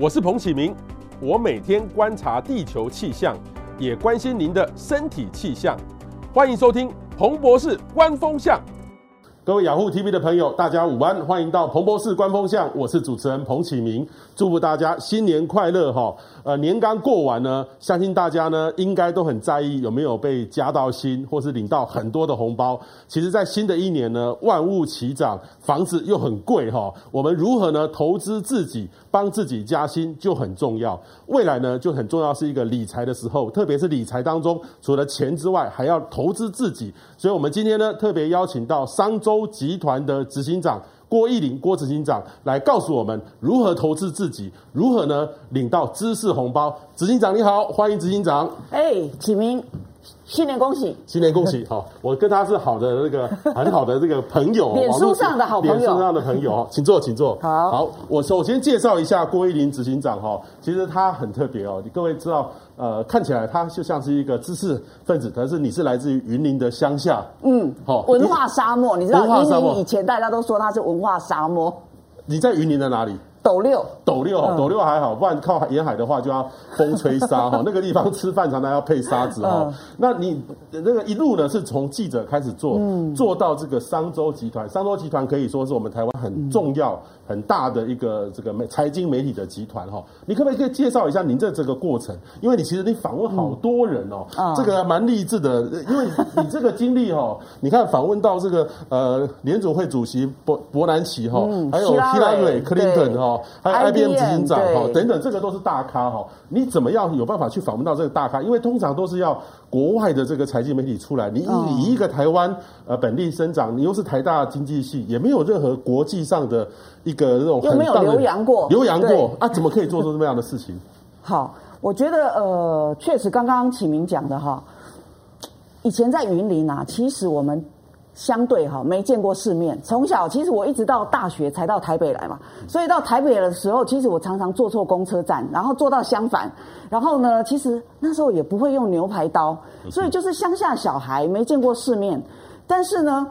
我是彭启明，我每天观察地球气象，也关心您的身体气象。欢迎收听彭博士观风向。各位雅虎 TV 的朋友，大家午安，欢迎到彭博士观风向，我是主持人彭启明，祝福大家新年快乐哈。呃，年刚过完呢，相信大家呢应该都很在意有没有被加到薪，或是领到很多的红包。其实，在新的一年呢，万物齐涨，房子又很贵哈，我们如何呢投资自己，帮自己加薪就很重要。未来呢就很重要，是一个理财的时候，特别是理财当中，除了钱之外，还要投资自己。所以，我们今天呢特别邀请到商周集团的执行长郭义林郭执行长来告诉我们如何投资自己，如何呢领到知识红包。执行长你好，欢迎执行长。哎，启明。新年恭喜！新年恭喜！好，我跟他是好的那个 很好的这个朋友，脸书上的好朋友，脸书上的朋友，请坐，请坐。好，好，我首先介绍一下郭一林执行长哈，其实他很特别哦，你各位知道，呃，看起来他就像是一个知识分子，可是你是来自于云林的乡下，嗯，好，文化沙漠，你知道云林以前大家都说它是文化沙漠，你在云林的哪里？斗六，斗六，斗六还好，不然靠沿海的话就要风吹沙哈。那个地方吃饭常常要配沙子哈。那你那个一路呢，是从记者开始做，做到这个商周集团。商周集团可以说是我们台湾很重要、很大的一个这个媒财经媒体的集团哈。你可不可以介绍一下您这这个过程？因为你其实你访问好多人哦，这个蛮励志的。因为你这个经历哈，你看访问到这个呃联组会主席伯伯南奇哈，还有希拉蕊、克林顿哈。还有 IBM 执行长哈等等，这个都是大咖哈。你怎么样有办法去访问到这个大咖？因为通常都是要国外的这个财经媒体出来。你以一个台湾呃本地生长，你又是台大经济系，也没有任何国际上的一个这种又没有留洋过，留洋过啊？怎么可以做出这么样的事情？好，我觉得呃，确实刚刚启明讲的哈，以前在云林啊，其实我们。相对哈，没见过世面。从小其实我一直到大学才到台北来嘛，所以到台北的时候，其实我常常坐错公车站，然后坐到相反。然后呢，其实那时候也不会用牛排刀，所以就是乡下小孩没见过世面。但是呢，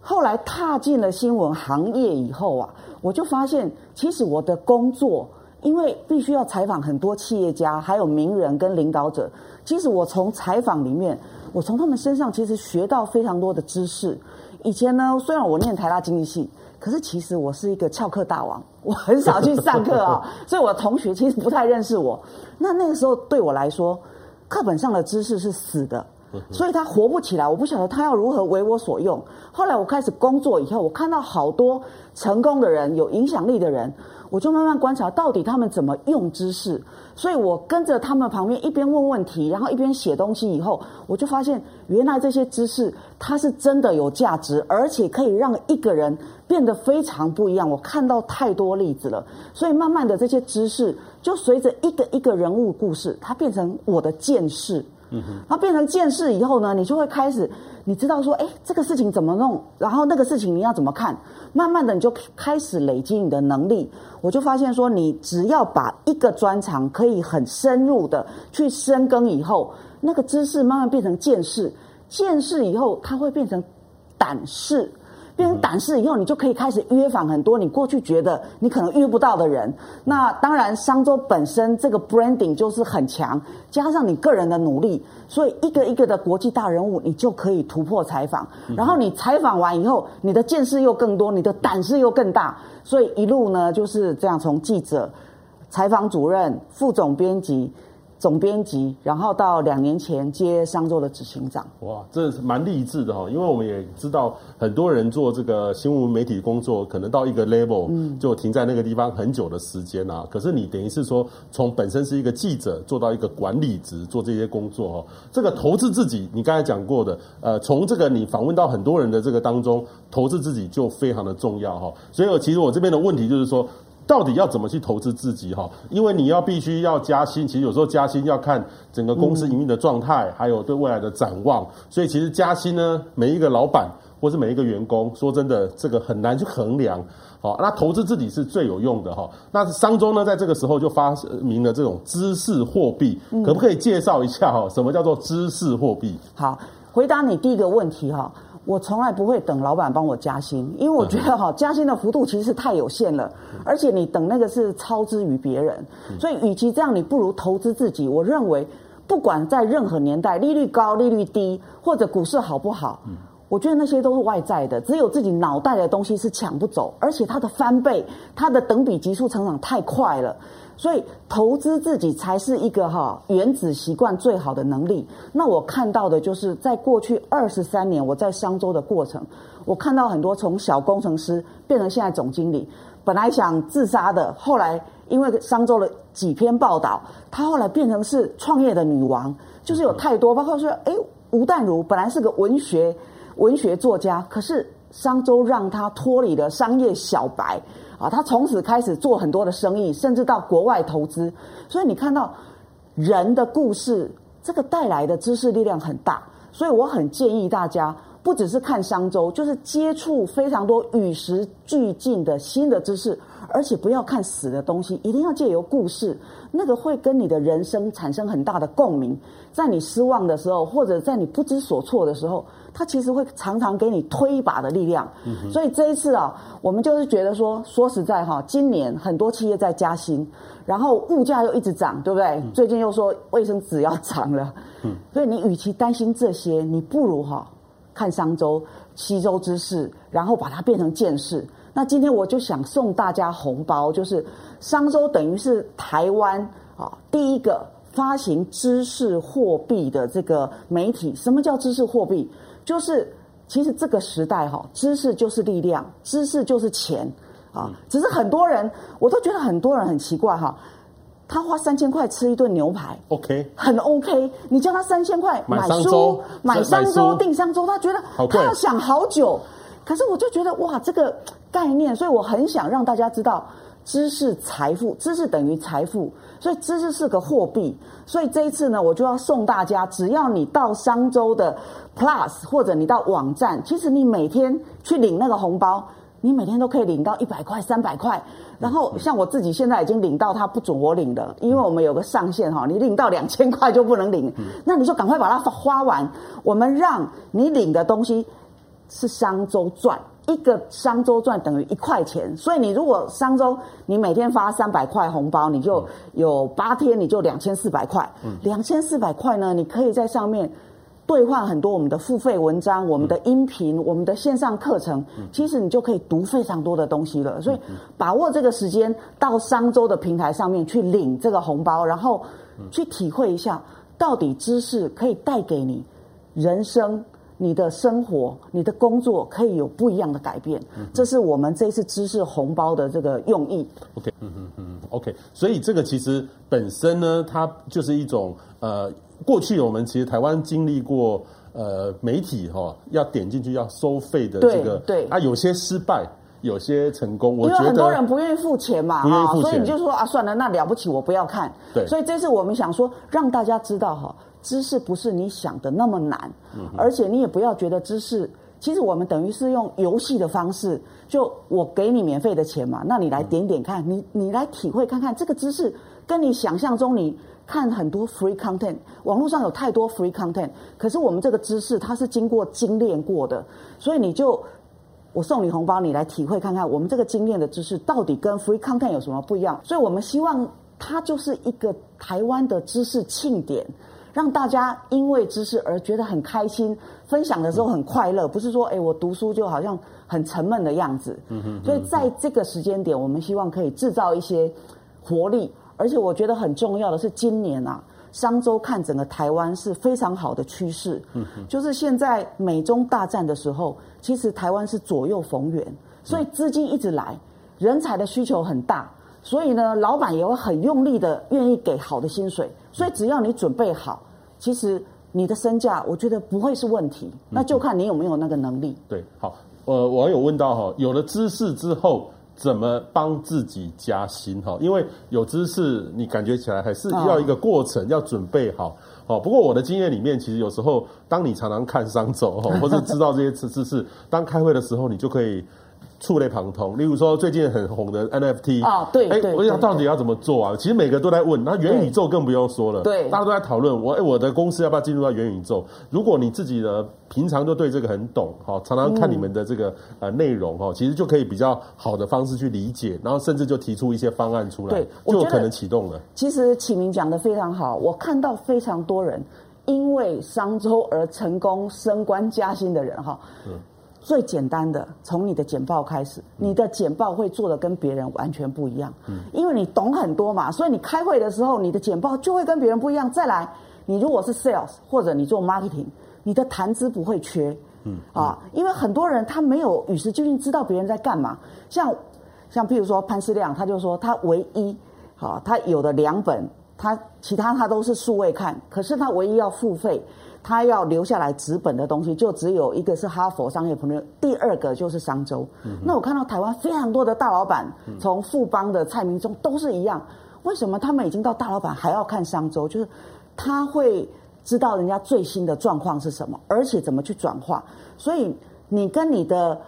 后来踏进了新闻行业以后啊，我就发现，其实我的工作，因为必须要采访很多企业家，还有名人跟领导者，其实我从采访里面。我从他们身上其实学到非常多的知识。以前呢，虽然我念台大经济系，可是其实我是一个翘课大王，我很少去上课啊，所以我的同学其实不太认识我。那那个时候对我来说，课本上的知识是死的，所以他活不起来。我不晓得他要如何为我所用。后来我开始工作以后，我看到好多成功的人、有影响力的人。我就慢慢观察到底他们怎么用知识，所以我跟着他们旁边一边问问题，然后一边写东西。以后我就发现，原来这些知识它是真的有价值，而且可以让一个人变得非常不一样。我看到太多例子了，所以慢慢的这些知识就随着一个一个人物故事，它变成我的见识。然后，变成见识以后呢，你就会开始。你知道说，哎，这个事情怎么弄？然后那个事情你要怎么看？慢慢的你就开始累积你的能力。我就发现说，你只要把一个专长可以很深入的去深耕以后，那个知识慢慢变成见识，见识以后它会变成胆识。变成胆识以后，你就可以开始约访很多你过去觉得你可能约不到的人。那当然，商周本身这个 branding 就是很强，加上你个人的努力，所以一个一个的国际大人物，你就可以突破采访。然后你采访完以后，你的见识又更多，你的胆识又更大。所以一路呢就是这样，从记者、采访主任、副总编辑。总编辑，然后到两年前接商周的执行长。哇，这是蛮励志的哈！因为我们也知道，很多人做这个新闻媒体工作，可能到一个 level 就停在那个地方很久的时间啊。嗯、可是你等于是说，从本身是一个记者做到一个管理职，做这些工作哈。这个投资自己，你刚才讲过的，呃，从这个你访问到很多人的这个当中，投资自己就非常的重要哈。所以，其实我这边的问题就是说。到底要怎么去投资自己哈？因为你要必须要加薪，其实有时候加薪要看整个公司营运的状态，还有对未来的展望。所以其实加薪呢，每一个老板或是每一个员工，说真的，这个很难去衡量。好，那投资自己是最有用的哈。那商周呢，在这个时候就发明了这种知识货币，可不可以介绍一下哈？什么叫做知识货币？好，回答你第一个问题哈。我从来不会等老板帮我加薪，因为我觉得哈，加薪的幅度其实太有限了，而且你等那个是超之于别人，所以与其这样，你不如投资自己。我认为，不管在任何年代，利率高、利率低，或者股市好不好，我觉得那些都是外在的，只有自己脑袋的东西是抢不走，而且它的翻倍，它的等比急速成长太快了。所以投资自己才是一个哈原子习惯最好的能力。那我看到的就是在过去二十三年我在商周的过程，我看到很多从小工程师变成现在总经理，本来想自杀的，后来因为商周的几篇报道，他后来变成是创业的女王，就是有太多，包括说，诶，吴淡如本来是个文学文学作家，可是商周让他脱离了商业小白。啊，他从此开始做很多的生意，甚至到国外投资。所以你看到人的故事，这个带来的知识力量很大。所以我很建议大家，不只是看商周，就是接触非常多与时俱进的新的知识。而且不要看死的东西，一定要借由故事，那个会跟你的人生产生很大的共鸣。在你失望的时候，或者在你不知所措的时候，它其实会常常给你推一把的力量。嗯、所以这一次啊，我们就是觉得说，说实在哈，今年很多企业在加薪，然后物价又一直涨，对不对？嗯、最近又说卫生纸要涨了，嗯，所以你与其担心这些，你不如哈看商周、西周之事，然后把它变成见识。那今天我就想送大家红包，就是商周等于是台湾啊第一个发行知识货币的这个媒体。什么叫知识货币？就是其实这个时代哈，知识就是力量，知识就是钱啊。只是很多人，我都觉得很多人很奇怪哈，他花三千块吃一顿牛排，OK，很 OK。你叫他三千块买书、买商周、订商周，他觉得他要想好久。可是我就觉得哇，这个。概念，所以我很想让大家知道，知识财富，知识等于财富，所以知识是个货币。所以这一次呢，我就要送大家，只要你到商周的 Plus 或者你到网站，其实你每天去领那个红包，你每天都可以领到一百块、三百块。然后像我自己现在已经领到，他不准我领的，因为我们有个上限哈，你领到两千块就不能领，那你就赶快把它花完。我们让你领的东西是商周赚。一个商周赚等于一块钱，所以你如果商周你每天发三百块红包，你就有八天你就两千四百块。两千四百块呢，你可以在上面兑换很多我们的付费文章、我们的音频、我们的线上课程，其实你就可以读非常多的东西了。所以把握这个时间到商周的平台上面去领这个红包，然后去体会一下到底知识可以带给你人生。你的生活、你的工作可以有不一样的改变，嗯、这是我们这次知识红包的这个用意。OK，嗯嗯嗯，OK。所以这个其实本身呢，它就是一种呃，过去我们其实台湾经历过呃，媒体哈、哦、要点进去要收费的这个，对，对啊，有些失败，有些成功。我觉得因为很多人不愿意付钱嘛，不愿意付钱，所以你就说啊，算了，那了不起，我不要看。对，所以这次我们想说，让大家知道哈。知识不是你想的那么难，嗯而且你也不要觉得知识，其实我们等于是用游戏的方式，就我给你免费的钱嘛，那你来点点看，你你来体会看看这个知识，跟你想象中你看很多 free content，网络上有太多 free content，可是我们这个知识它是经过精炼过的，所以你就我送你红包，你来体会看看我们这个经验的知识到底跟 free content 有什么不一样，所以我们希望它就是一个台湾的知识庆典。让大家因为知识而觉得很开心，分享的时候很快乐，不是说哎，我读书就好像很沉闷的样子。嗯哼。所以在这个时间点，我们希望可以制造一些活力，而且我觉得很重要的是，今年啊，商周看整个台湾是非常好的趋势。嗯哼。就是现在美中大战的时候，其实台湾是左右逢源，所以资金一直来，人才的需求很大。所以呢，老板也会很用力的愿意给好的薪水，所以只要你准备好，其实你的身价，我觉得不会是问题。那就看你有没有那个能力。对，好，呃，我有问到哈，有了知识之后，怎么帮自己加薪哈？因为有知识，你感觉起来还是要一个过程，要准备好。哦，不过我的经验里面，其实有时候，当你常常看商周哈，或者知道这些知知识，当开会的时候，你就可以。触类旁通。例如说最近很红的 NFT 啊，对，哎，我想到底要怎么做啊？其实每个都在问，那元宇宙更不用说了，对，大家都在讨论。我哎，我的公司要不要进入到元宇宙？如果你自己的平常就对这个很懂，哈，常常看你们的这个呃内容哈，其实就可以比较好的方式去理解，然后甚至就提出一些方案出来，对，就可能启动了。其实启明讲的非常好，我看到非常多人。因为商周而成功升官加薪的人哈，嗯，最简单的从你的简报开始，你的简报会做的跟别人完全不一样，嗯，因为你懂很多嘛，所以你开会的时候，你的简报就会跟别人不一样。再来，你如果是 sales 或者你做 marketing，你的谈资不会缺，嗯啊，因为很多人他没有与时俱进，知道别人在干嘛。像像譬如说潘思亮，他就说他唯一好，他有的两本。他其他他都是数位看，可是他唯一要付费，他要留下来纸本的东西，就只有一个是哈佛商业朋友，第二个就是商周。嗯、那我看到台湾非常多的大老板，从富邦的蔡明忠都是一样，为什么他们已经到大老板还要看商周？就是他会知道人家最新的状况是什么，而且怎么去转化。所以你跟你的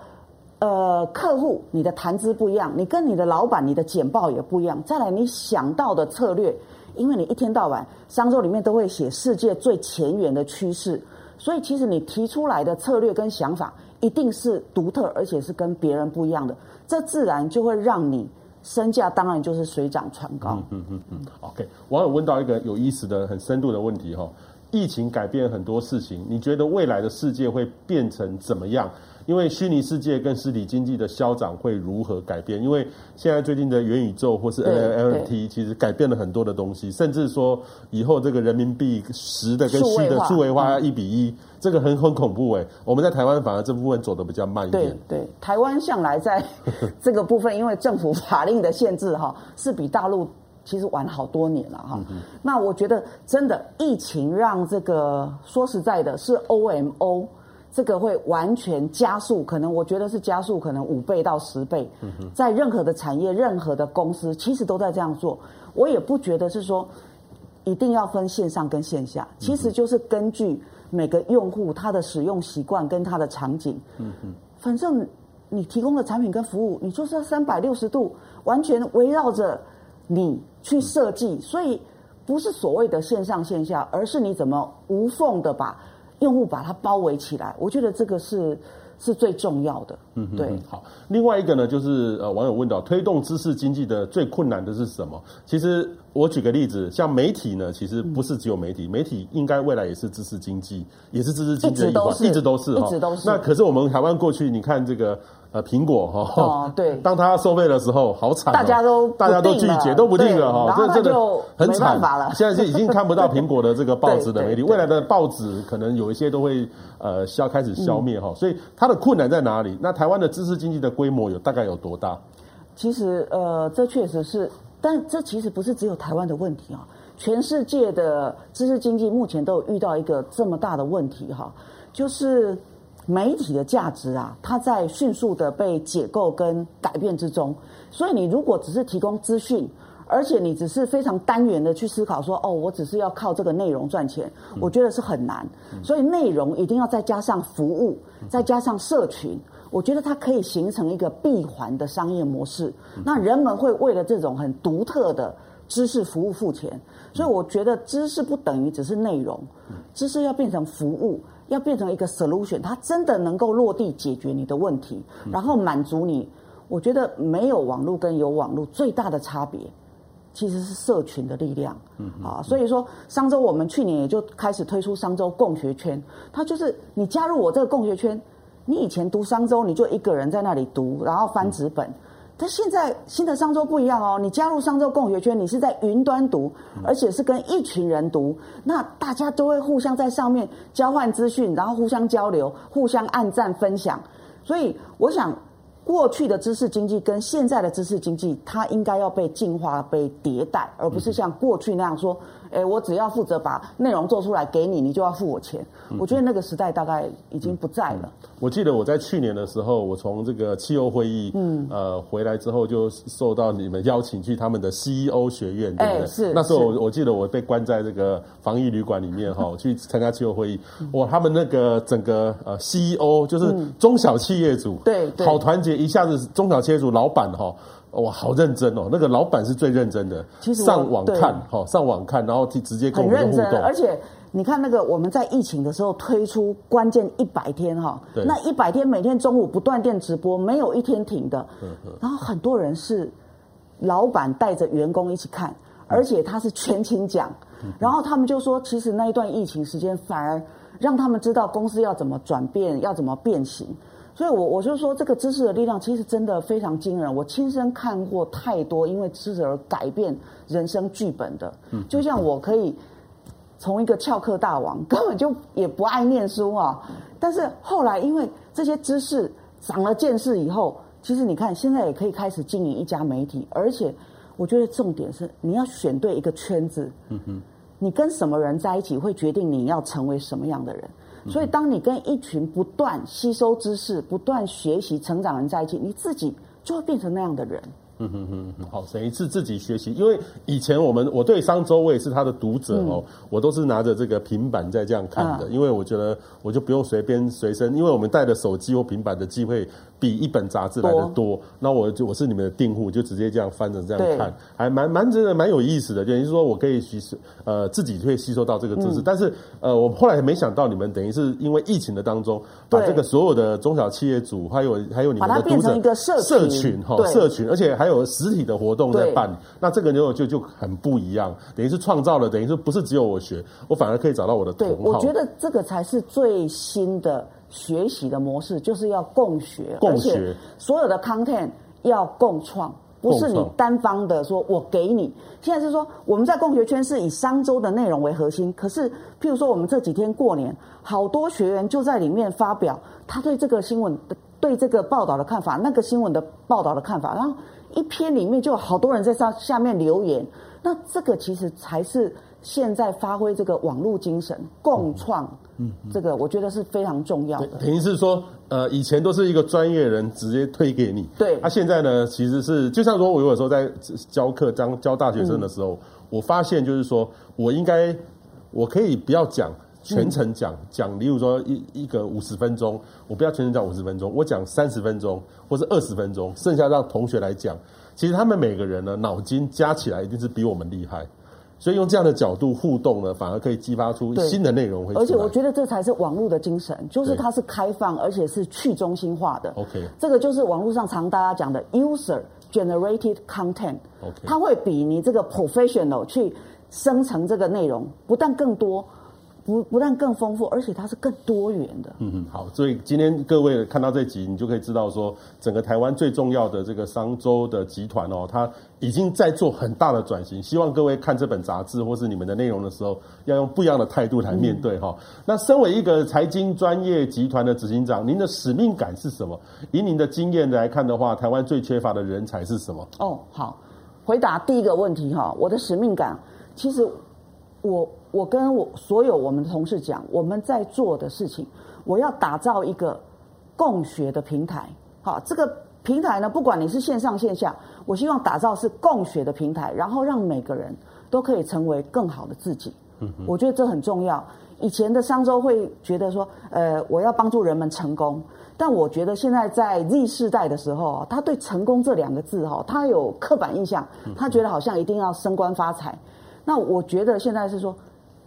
呃客户，你的谈资不一样，你跟你的老板，你的简报也不一样。再来，你想到的策略。因为你一天到晚商周里面都会写世界最前沿的趋势，所以其实你提出来的策略跟想法一定是独特，而且是跟别人不一样的，这自然就会让你身价当然就是水涨船高。嗯嗯嗯。OK，网友问到一个有意思的、很深度的问题哈，疫情改变很多事情，你觉得未来的世界会变成怎么样？因为虚拟世界跟实体经济的消长会如何改变？因为现在最近的元宇宙或是 NFT 其实改变了很多的东西，甚至说以后这个人民币实的跟虚的数位化一比一，这个很很恐怖哎。我们在台湾反而这部分走的比较慢一点。对对，台湾向来在这个部分，因为政府法令的限制哈，是比大陆其实晚好多年了哈。那我觉得真的疫情让这个说实在的，是 OMO。这个会完全加速，可能我觉得是加速，可能五倍到十倍，在任何的产业、任何的公司，其实都在这样做。我也不觉得是说一定要分线上跟线下，其实就是根据每个用户他的使用习惯跟他的场景。嗯嗯，反正你提供的产品跟服务，你就是要三百六十度完全围绕着你去设计，所以不是所谓的线上线下，而是你怎么无缝的把。用户把它包围起来，我觉得这个是是最重要的。嗯，对。好，另外一个呢，就是呃，网友问到，推动知识经济的最困难的是什么？其实我举个例子，像媒体呢，其实不是只有媒体，媒体应该未来也是知识经济，也是知识经济的一环，一直都是，一直都是。那可是我们台湾过去，你看这个。呃，苹果哈，哦，对，当他收费的时候，好惨，大家都大家都拒绝，都不订了哈，这真的很惨了。现在是已经看不到苹果的这个 报纸的媒体，未来的报纸可能有一些都会呃消开始消灭哈，所以它的困难在哪里？那台湾的知识经济的规模有大概有多大？其实呃，这确实是，但这其实不是只有台湾的问题啊，全世界的知识经济目前都有遇到一个这么大的问题哈，就是。媒体的价值啊，它在迅速的被解构跟改变之中。所以你如果只是提供资讯，而且你只是非常单元的去思考说，哦，我只是要靠这个内容赚钱，我觉得是很难。所以内容一定要再加上服务，再加上社群，我觉得它可以形成一个闭环的商业模式。那人们会为了这种很独特的知识服务付钱。所以我觉得知识不等于只是内容，知识要变成服务。要变成一个 solution，它真的能够落地解决你的问题，然后满足你。我觉得没有网络跟有网络最大的差别，其实是社群的力量。嗯，啊，所以说商周我们去年也就开始推出商周共学圈，它就是你加入我这个共学圈，你以前读商周你就一个人在那里读，然后翻纸本。但现在新的商周不一样哦，你加入商周共学圈，你是在云端读，而且是跟一群人读，那大家都会互相在上面交换资讯，然后互相交流、互相按赞分享，所以我想。过去的知识经济跟现在的知识经济，它应该要被进化、被迭代，而不是像过去那样说：“哎，我只要负责把内容做出来给你，你就要付我钱。”我觉得那个时代大概已经不在了。我记得我在去年的时候，我从这个气候会议，嗯，呃，回来之后就受到你们邀请去他们的 CEO 学院，对不对？是。那时候我我记得我被关在这个防疫旅馆里面哈，去参加气候会议。哇，他们那个整个呃 CEO 就是中小企业主，对，好团结。一下子中小企业主老板哈，哇，好认真哦，那个老板是最认真的，其实上网看哈，上网看，然后直接跟我们互动，而且。你看那个，我们在疫情的时候推出关键一百天哈，那一百天每天中午不断电直播，没有一天停的。然后很多人是老板带着员工一起看，而且他是全勤奖。然后他们就说，其实那一段疫情时间反而让他们知道公司要怎么转变，要怎么变形。所以我我就说，这个知识的力量其实真的非常惊人。我亲身看过太多因为知识而改变人生剧本的，嗯就像我可以。从一个翘课大王，根本就也不爱念书啊，但是后来因为这些知识长了见识以后，其实你看现在也可以开始经营一家媒体，而且我觉得重点是你要选对一个圈子，嗯哼，你跟什么人在一起会决定你要成为什么样的人，所以当你跟一群不断吸收知识、不断学习、成长的人在一起，你自己就会变成那样的人。嗯哼哼哼，好，等于是自己学习。因为以前我们我对商周我也是他的读者哦，嗯、我都是拿着这个平板在这样看的，嗯、因为我觉得我就不用随便随身，因为我们带的手机或平板的机会比一本杂志来的多。那我就我是你们的订户，就直接这样翻着这样看，还蛮蛮真的蛮有意思的。等于是说我可以吸收呃自己会吸收到这个知识，嗯、但是呃我后来没想到你们等于是因为疫情的当中，把这个所有的中小企业主还有还有你们的读者一个社群社群哈社群，而且还。还有实体的活动在办，那这个就就就很不一样，等于是创造了，等于是不是只有我学，我反而可以找到我的同好。对，我觉得这个才是最新的学习的模式，就是要共学，共学，所有的 content 要共创，不是你单方的说我给你。现在是说我们在共学圈是以商周的内容为核心，可是譬如说我们这几天过年，好多学员就在里面发表他对这个新闻的、对这个报道的看法，那个新闻的报道的看法，然后。一篇里面就有好多人在上下面留言，那这个其实才是现在发挥这个网络精神共创，嗯，这个我觉得是非常重要的。等于是说，呃，以前都是一个专业人直接推给你，对，他、啊、现在呢，其实是就像说，我有时候在教课、教教大学生的时候，嗯、我发现就是说我应该，我可以不要讲。全程讲讲，例如说一一个五十分钟，我不要全程讲五十分钟，我讲三十分钟或者二十分钟，剩下让同学来讲。其实他们每个人呢，脑筋加起来一定是比我们厉害，所以用这样的角度互动呢，反而可以激发出新的内容会。而且我觉得这才是网络的精神，就是它是开放而且是去中心化的。OK，这个就是网络上常大家讲的 user generated content。OK，它会比你这个 professional 去生成这个内容，不但更多。不不但更丰富，而且它是更多元的。嗯嗯，好，所以今天各位看到这集，你就可以知道说，整个台湾最重要的这个商周的集团哦，它已经在做很大的转型。希望各位看这本杂志或是你们的内容的时候，要用不一样的态度来面对哈。嗯、那身为一个财经专业集团的执行长，您的使命感是什么？以您的经验来看的话，台湾最缺乏的人才是什么？哦，好，回答第一个问题哈，我的使命感其实。我我跟我所有我们的同事讲，我们在做的事情，我要打造一个共学的平台。好，这个平台呢，不管你是线上线下，我希望打造是共学的平台，然后让每个人都可以成为更好的自己。嗯哼，我觉得这很重要。以前的商周会觉得说，呃，我要帮助人们成功，但我觉得现在在 Z 世代的时候，他对成功这两个字哈，他有刻板印象，他觉得好像一定要升官发财。那我觉得现在是说，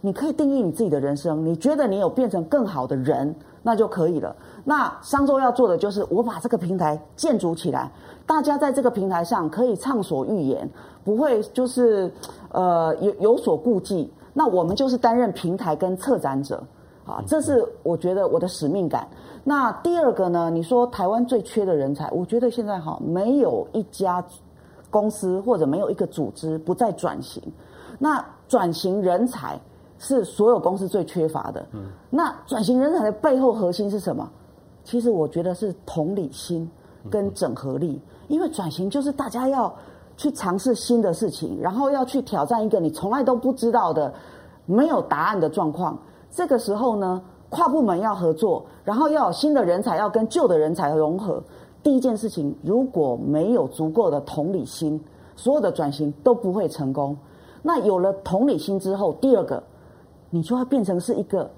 你可以定义你自己的人生，你觉得你有变成更好的人，那就可以了。那商周要做的就是，我把这个平台建筑起来，大家在这个平台上可以畅所欲言，不会就是呃有有所顾忌。那我们就是担任平台跟策展者，啊，这是我觉得我的使命感。那第二个呢，你说台湾最缺的人才，我觉得现在哈没有一家公司或者没有一个组织不再转型。那转型人才是所有公司最缺乏的。嗯，那转型人才的背后核心是什么？其实我觉得是同理心跟整合力。因为转型就是大家要去尝试新的事情，然后要去挑战一个你从来都不知道的、没有答案的状况。这个时候呢，跨部门要合作，然后要有新的人才要跟旧的人才融合。第一件事情，如果没有足够的同理心，所有的转型都不会成功。那有了同理心之后，第二个，你就要变成是一个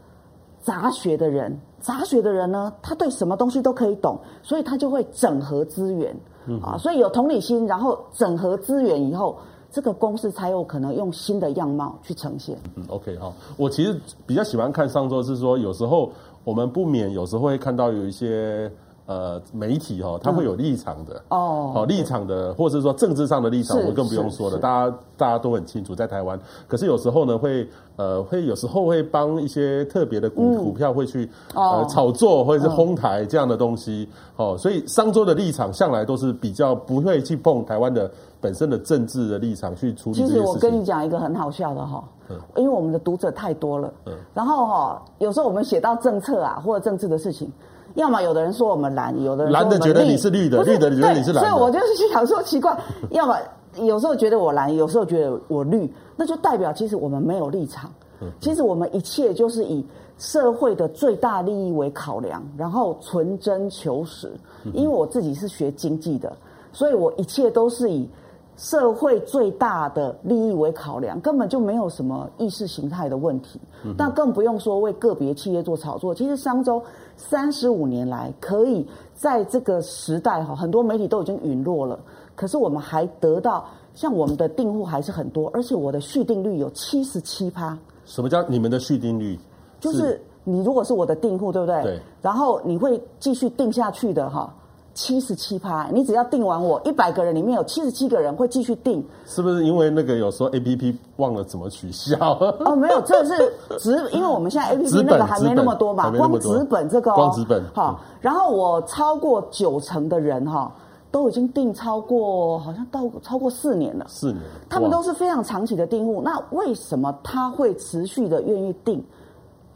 杂学的人，杂学的人呢，他对什么东西都可以懂，所以他就会整合资源，嗯、啊，所以有同理心，然后整合资源以后，这个公司才有可能用新的样貌去呈现。嗯，OK 好，我其实比较喜欢看上周是说，有时候我们不免有时候会看到有一些。呃，媒体哈、哦，它会有立场的、嗯、哦，好立场的，或者是说政治上的立场，我更不用说了，大家大家都很清楚，在台湾。可是有时候呢，会呃，会有时候会帮一些特别的股、嗯、股票会去呃炒作，或者是哄抬这样的东西。哦，所以商周的立场向来都是比较不会去碰台湾的本身的政治的立场去处理。其实我跟你讲一个很好笑的哈，嗯，因为我们的读者太多了，嗯，然后哈，有时候我们写到政策啊或者政治的事情。要么有的人说我们蓝，有的人蓝的觉得你是绿的，绿的觉得你是蓝的，所以我就是想说奇怪，要么有时候觉得我蓝，有时候觉得我绿，那就代表其实我们没有立场。其实我们一切就是以社会的最大利益为考量，然后纯真求实。因为我自己是学经济的，所以我一切都是以。社会最大的利益为考量，根本就没有什么意识形态的问题。那更不用说为个别企业做炒作。其实商周三十五年来，可以在这个时代哈，很多媒体都已经陨落了，可是我们还得到像我们的订户还是很多，而且我的续订率有七十七趴。什么叫你们的续订率？就是你如果是我的订户，对不对？对。然后你会继续订下去的哈。七十七趴，你只要订完我一百个人里面有七十七个人会继续订，是不是因为那个有时候 A P P 忘了怎么取消？哦，没有，这是纸，因为我们现在 A P P 那个还没那么多嘛，光纸本这个、哦，光纸本好。然后我超过九成的人哈，都已经订超过，好像到超过四年了。四年，他们都是非常长期的订户。那为什么他会持续的愿意订？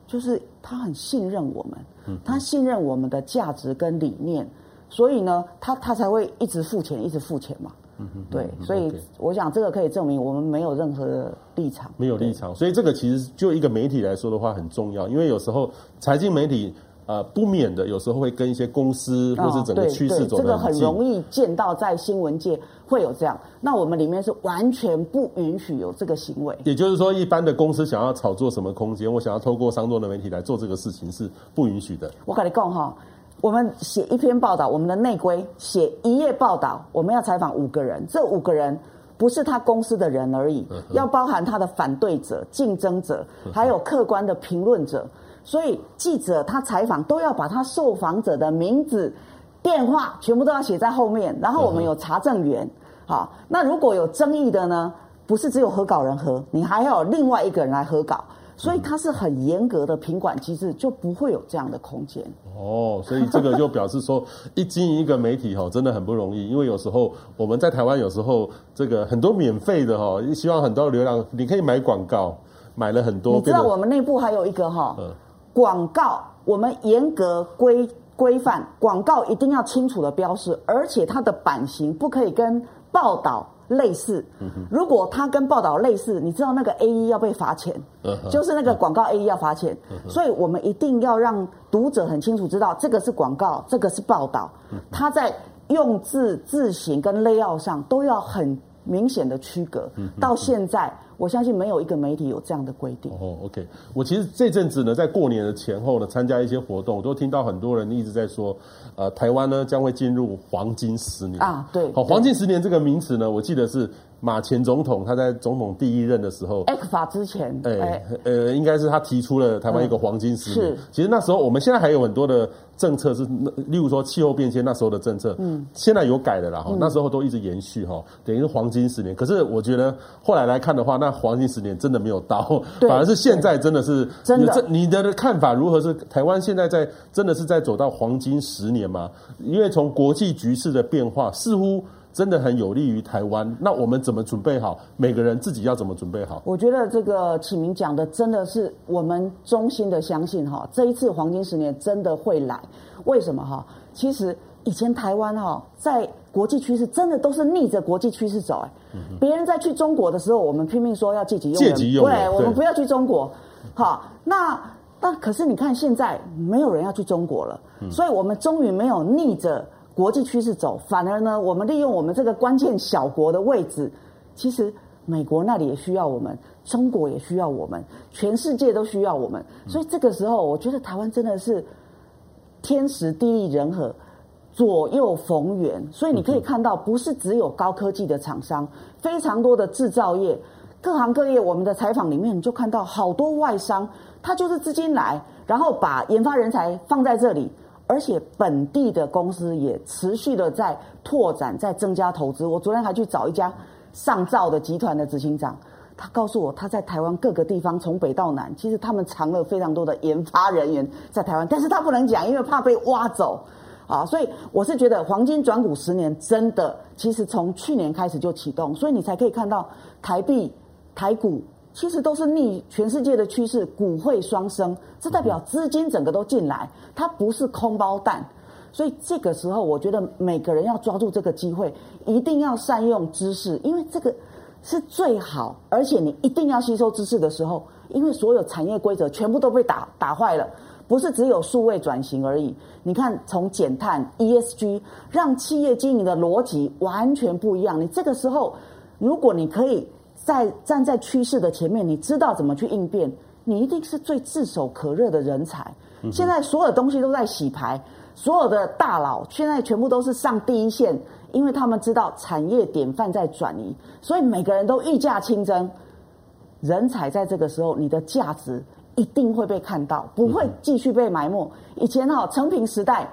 就是他很信任我们，嗯他信任我们的价值跟理念。所以呢，他他才会一直付钱，一直付钱嘛。嗯哼，对，所以我想这个可以证明我们没有任何的立场，没有立场。所以这个其实就一个媒体来说的话很重要，因为有时候财经媒体呃不免的有时候会跟一些公司或是整个趋势走。这个很容易见到在新闻界会有这样。那我们里面是完全不允许有这个行为。也就是说，一般的公司想要炒作什么空间，我想要透过商周的媒体来做这个事情是不允许的。我跟你讲哈。我们写一篇报道，我们的内规写一页报道，我们要采访五个人，这五个人不是他公司的人而已，要包含他的反对者、竞争者，还有客观的评论者。所以记者他采访都要把他受访者的名字、电话全部都要写在后面，然后我们有查证员。好，那如果有争议的呢？不是只有核稿人核，你还要有另外一个人来核稿。所以它是很严格的品管机制，就不会有这样的空间。哦，所以这个就表示说，一经营一个媒体哈，真的很不容易。因为有时候我们在台湾，有时候这个很多免费的哈，希望很多流量，你可以买广告，买了很多。你知道我们内部还有一个哈，广告我们严格规规范，广告一定要清楚的标示，而且它的版型不可以跟报道。类似，如果它跟报道类似，你知道那个 A 一要被罚钱，就是那个广告 A 一要罚钱，所以我们一定要让读者很清楚知道这个是广告，这个是报道，它在用字、字形跟 layout 上都要很明显的区隔。到现在，我相信没有一个媒体有这样的规定。哦，OK，我其实这阵子呢，在过年的前后呢，参加一些活动，我都听到很多人一直在说。呃，台湾呢将会进入黄金十年啊，对，好，黄金十年这个名词呢，我记得是。马前总统他在总统第一任的时候，ECFA 之前，哎、欸，呃，应该是他提出了台湾一个黄金十年。是，其实那时候我们现在还有很多的政策是，例如说气候变迁那时候的政策，嗯，现在有改的啦哈，那时候都一直延续哈，等于是黄金十年。可是我觉得后来来看的话，那黄金十年真的没有到，反而是现在真的是真的。你的看法如何？是台湾现在在真的是在走到黄金十年吗？因为从国际局势的变化，似乎。真的很有利于台湾，那我们怎么准备好？每个人自己要怎么准备好？我觉得这个启明讲的真的是我们衷心的相信哈，这一次黄金十年真的会来。为什么哈？其实以前台湾哈在国际趋势真的都是逆着国际趋势走哎，别人在去中国的时候，我们拼命说要借机用忍，戒急用忍，对，我们不要去中国。好，那那可是你看现在没有人要去中国了，所以我们终于没有逆着。国际趋势走，反而呢，我们利用我们这个关键小国的位置，其实美国那里也需要我们，中国也需要我们，全世界都需要我们。所以这个时候，我觉得台湾真的是天时地利人和，左右逢源。所以你可以看到，不是只有高科技的厂商，非常多的制造业，各行各业。我们的采访里面，你就看到好多外商，他就是资金来，然后把研发人才放在这里，而且本地的公司也持续的在拓展，在增加投资。我昨天还去找一家。上兆的集团的执行长，他告诉我，他在台湾各个地方从北到南，其实他们藏了非常多的研发人员在台湾，但是他不能讲，因为怕被挖走啊。所以我是觉得黄金转股十年真的，其实从去年开始就启动，所以你才可以看到台币、台股其实都是逆全世界的趋势，股汇双升，这代表资金整个都进来，它不是空包蛋。所以这个时候，我觉得每个人要抓住这个机会，一定要善用知识，因为这个是最好。而且你一定要吸收知识的时候，因为所有产业规则全部都被打打坏了，不是只有数位转型而已。你看，从减碳、ESG，让企业经营的逻辑完全不一样。你这个时候，如果你可以在站在趋势的前面，你知道怎么去应变，你一定是最炙手可热的人才。现在所有东西都在洗牌。所有的大佬现在全部都是上第一线，因为他们知道产业典范在转移，所以每个人都御驾亲征。人才在这个时候，你的价值一定会被看到，不会继续被埋没。以前哈成品时代，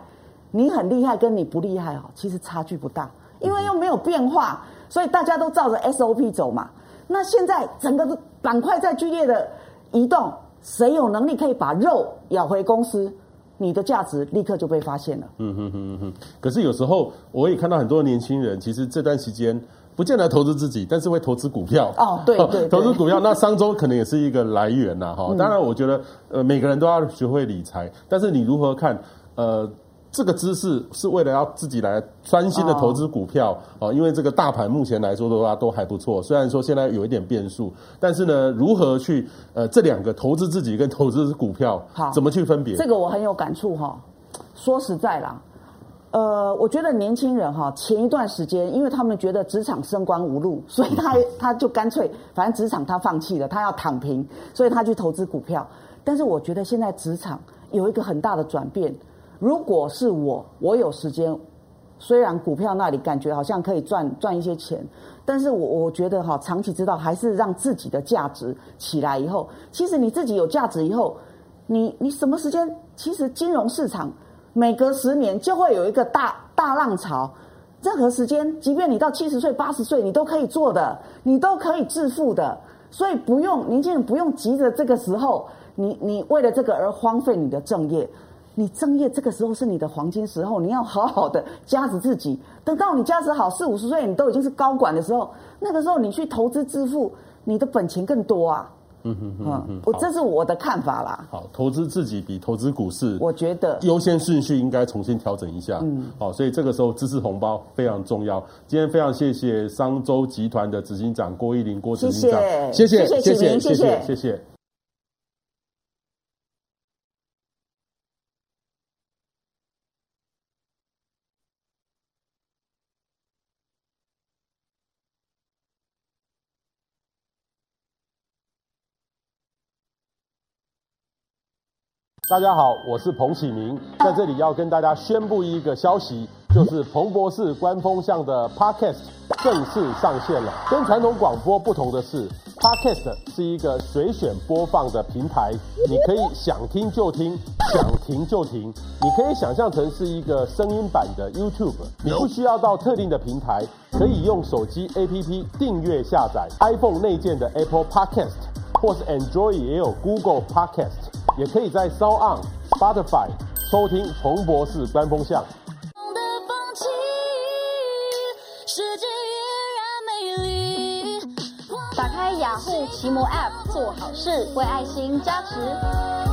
你很厉害跟你不厉害哈，其实差距不大，因为又没有变化，所以大家都照着 SOP 走嘛。那现在整个板块在剧烈的移动，谁有能力可以把肉咬回公司？你的价值立刻就被发现了。嗯哼哼哼。可是有时候我也看到很多年轻人，其实这段时间不见得投资自己，但是会投资股票。哦，对对，对。投资股票，那商周可能也是一个来源呐，哈。当然，我觉得呃，每个人都要学会理财，但是你如何看呃？这个知识是为了要自己来专心的投资股票啊，因为这个大盘目前来说的话都还不错，虽然说现在有一点变数，但是呢，如何去呃这两个投资自己跟投资股票，好，怎么去分别？这个我很有感触哈。说实在啦，呃，我觉得年轻人哈，前一段时间因为他们觉得职场升官无路，所以他他就干脆反正职场他放弃了，他要躺平，所以他去投资股票。但是我觉得现在职场有一个很大的转变。如果是我，我有时间，虽然股票那里感觉好像可以赚赚一些钱，但是我我觉得哈，长期之道还是让自己的价值起来以后，其实你自己有价值以后，你你什么时间？其实金融市场每隔十年就会有一个大大浪潮，任何时间，即便你到七十岁、八十岁，你都可以做的，你都可以致富的，所以不用年轻人不用急着这个时候，你你为了这个而荒废你的正业。你正业这个时候是你的黄金时候，你要好好的加持自己。等到你价值好四五十岁，你都已经是高管的时候，那个时候你去投资致富，你的本钱更多啊。嗯哼哼，嗯，我这是我的看法啦。好，投资自己比投资股市，我觉得优先顺序应该重新调整一下。嗯，好，所以这个时候知识红包非常重要。今天非常谢谢商周集团的执行长郭依林郭执行长，谢谢谢谢谢谢谢谢谢。谢大家好，我是彭启明，在这里要跟大家宣布一个消息，就是彭博士官方向的 Podcast 正式上线了。跟传统广播不同的是，Podcast 是一个随选播放的平台，你可以想听就听，想停就停。你可以想象成是一个声音版的 YouTube，你不需要到特定的平台，可以用手机 APP 订阅下载 iPhone 内建的 Apple Podcast，或是 Android 也有 Google Podcast。也可以在 SoundOn、Spotify 收听彭博士观风向。打开雅虎奇摩 App，做好事，为爱心加持。